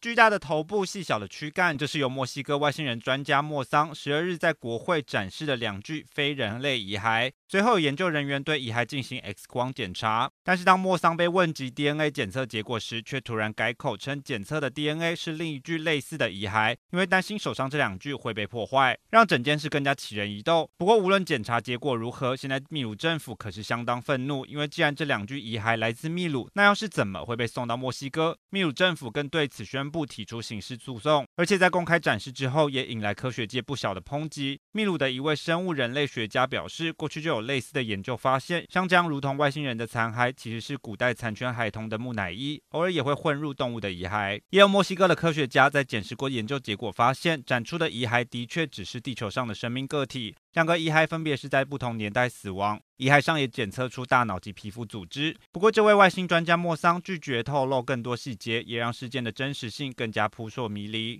巨大的头部，细小的躯干，这是由墨西哥外星人专家莫桑十二日在国会展示的两具非人类遗骸。随后，研究人员对遗骸进行 X 光检查，但是当莫桑被问及 DNA 检测结果时，却突然改口称检测的 DNA 是另一具类似的遗骸，因为担心手上这两具会被破坏，让整件事更加起人疑窦。不过，无论检查结果如何，现在秘鲁政府可是相当愤怒，因为既然这两具遗骸来自秘鲁，那要是怎么会被送到墨西哥？秘鲁政府更对此宣不提出刑事诉讼，而且在公开展示之后，也引来科学界不小的抨击。秘鲁的一位生物人类学家表示，过去就有。类似的研究发现，像这样如同外星人的残骸，其实是古代残缺孩童的木乃伊，偶尔也会混入动物的遗骸。也有墨西哥的科学家在检视过研究结果，发现展出的遗骸的确只是地球上的生命个体，两个遗骸分别是在不同年代死亡，遗骸上也检测出大脑及皮肤组织。不过，这位外星专家莫桑拒绝透露更多细节，也让事件的真实性更加扑朔迷离。